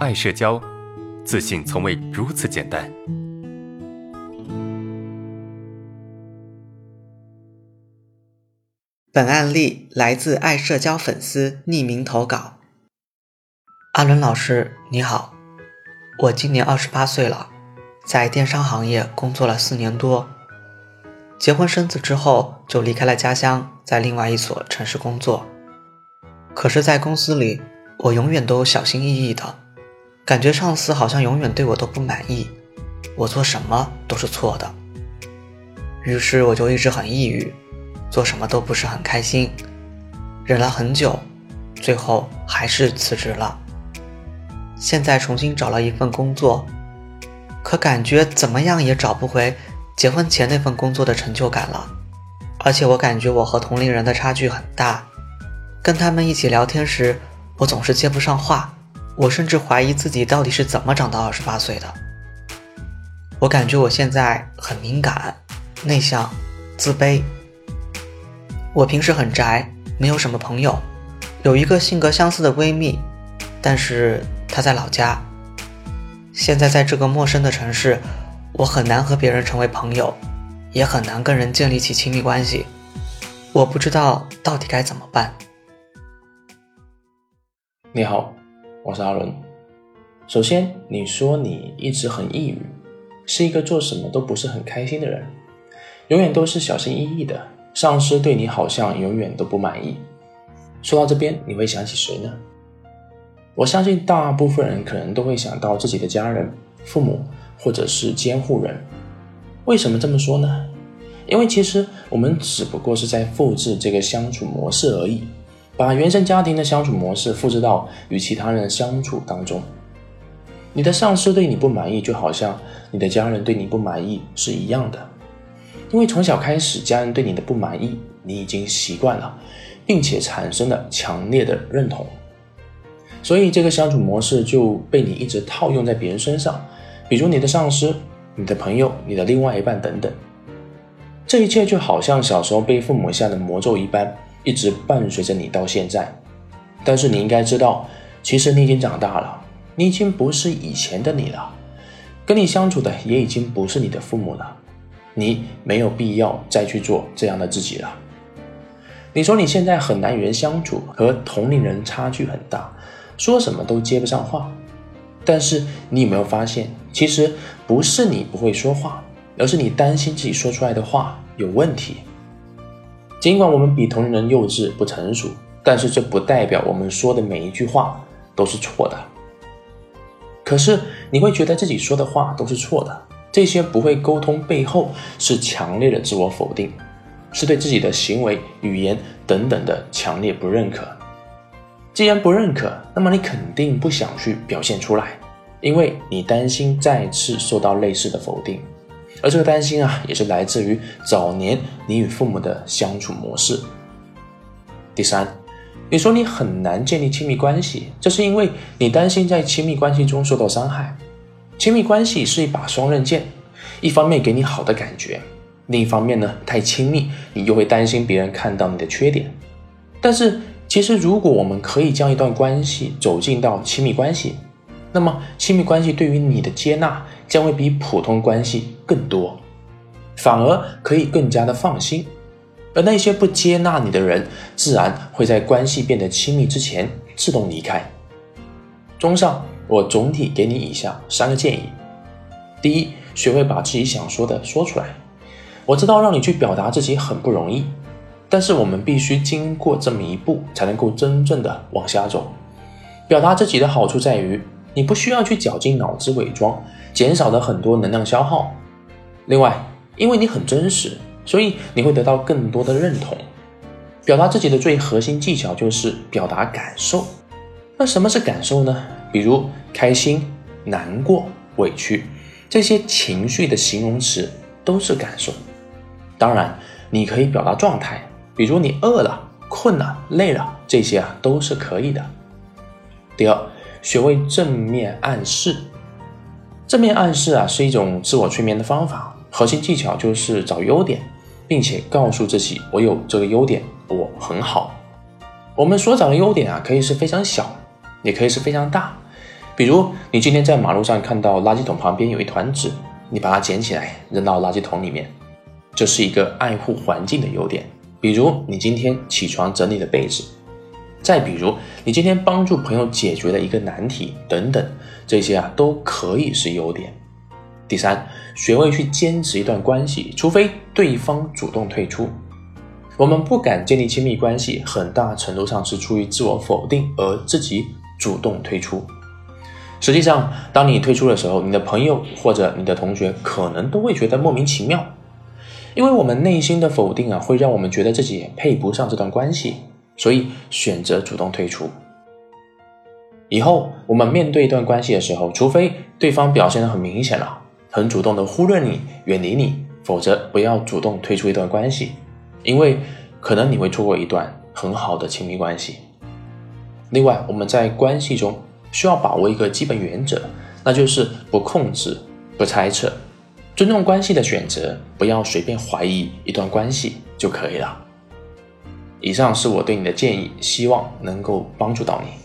爱社交，自信从未如此简单。本案例来自爱社交粉丝匿名投稿。阿伦老师，你好，我今年二十八岁了，在电商行业工作了四年多。结婚生子之后，就离开了家乡，在另外一所城市工作。可是，在公司里，我永远都小心翼翼的，感觉上司好像永远对我都不满意，我做什么都是错的。于是，我就一直很抑郁。做什么都不是很开心，忍了很久，最后还是辞职了。现在重新找了一份工作，可感觉怎么样也找不回结婚前那份工作的成就感了。而且我感觉我和同龄人的差距很大，跟他们一起聊天时，我总是接不上话，我甚至怀疑自己到底是怎么长到二十八岁的。我感觉我现在很敏感、内向、自卑。我平时很宅，没有什么朋友，有一个性格相似的闺蜜，但是她在老家。现在在这个陌生的城市，我很难和别人成为朋友，也很难跟人建立起亲密关系。我不知道到底该怎么办。你好，我是阿伦。首先，你说你一直很抑郁，是一个做什么都不是很开心的人，永远都是小心翼翼的。上司对你好像永远都不满意。说到这边，你会想起谁呢？我相信大部分人可能都会想到自己的家人、父母或者是监护人。为什么这么说呢？因为其实我们只不过是在复制这个相处模式而已，把原生家庭的相处模式复制到与其他人的相处当中。你的上司对你不满意，就好像你的家人对你不满意是一样的。因为从小开始，家人对你的不满意，你已经习惯了，并且产生了强烈的认同，所以这个相处模式就被你一直套用在别人身上，比如你的上司、你的朋友、你的另外一半等等。这一切就好像小时候被父母下的魔咒一般，一直伴随着你到现在。但是你应该知道，其实你已经长大了，你已经不是以前的你了，跟你相处的也已经不是你的父母了。你没有必要再去做这样的自己了。你说你现在很难与人相处，和同龄人差距很大，说什么都接不上话。但是你有没有发现，其实不是你不会说话，而是你担心自己说出来的话有问题。尽管我们比同龄人幼稚不成熟，但是这不代表我们说的每一句话都是错的。可是你会觉得自己说的话都是错的。这些不会沟通背后是强烈的自我否定，是对自己的行为、语言等等的强烈不认可。既然不认可，那么你肯定不想去表现出来，因为你担心再次受到类似的否定。而这个担心啊，也是来自于早年你与父母的相处模式。第三，你说你很难建立亲密关系，这是因为你担心在亲密关系中受到伤害。亲密关系是一把双刃剑，一方面给你好的感觉，另一方面呢，太亲密，你又会担心别人看到你的缺点。但是，其实如果我们可以将一段关系走进到亲密关系，那么亲密关系对于你的接纳将会比普通关系更多，反而可以更加的放心。而那些不接纳你的人，自然会在关系变得亲密之前自动离开。综上。我总体给你以下三个建议：第一，学会把自己想说的说出来。我知道让你去表达自己很不容易，但是我们必须经过这么一步，才能够真正的往下走。表达自己的好处在于，你不需要去绞尽脑汁伪装，减少了很多能量消耗。另外，因为你很真实，所以你会得到更多的认同。表达自己的最核心技巧就是表达感受。那什么是感受呢？比如开心、难过、委屈这些情绪的形容词都是感受。当然，你可以表达状态，比如你饿了、困了、累了，这些啊都是可以的。第二，学会正面暗示。正面暗示啊是一种自我催眠的方法，核心技巧就是找优点，并且告诉自己我有这个优点，我很好。我们所找的优点啊可以是非常小。也可以是非常大，比如，你今天在马路上看到垃圾桶旁边有一团纸，你把它捡起来扔到垃圾桶里面，这是一个爱护环境的优点。比如，你今天起床整理了被子，再比如，你今天帮助朋友解决了一个难题，等等，这些啊都可以是优点。第三，学会去坚持一段关系，除非对方主动退出。我们不敢建立亲密关系，很大程度上是出于自我否定而自己主动退出。实际上，当你退出的时候，你的朋友或者你的同学可能都会觉得莫名其妙，因为我们内心的否定啊，会让我们觉得自己配不上这段关系，所以选择主动退出。以后我们面对一段关系的时候，除非对方表现的很明显了，很主动的忽略你、远离你，否则不要主动退出一段关系。因为可能你会错过一段很好的亲密关系。另外，我们在关系中需要把握一个基本原则，那就是不控制、不猜测，尊重关系的选择，不要随便怀疑一段关系就可以了。以上是我对你的建议，希望能够帮助到你。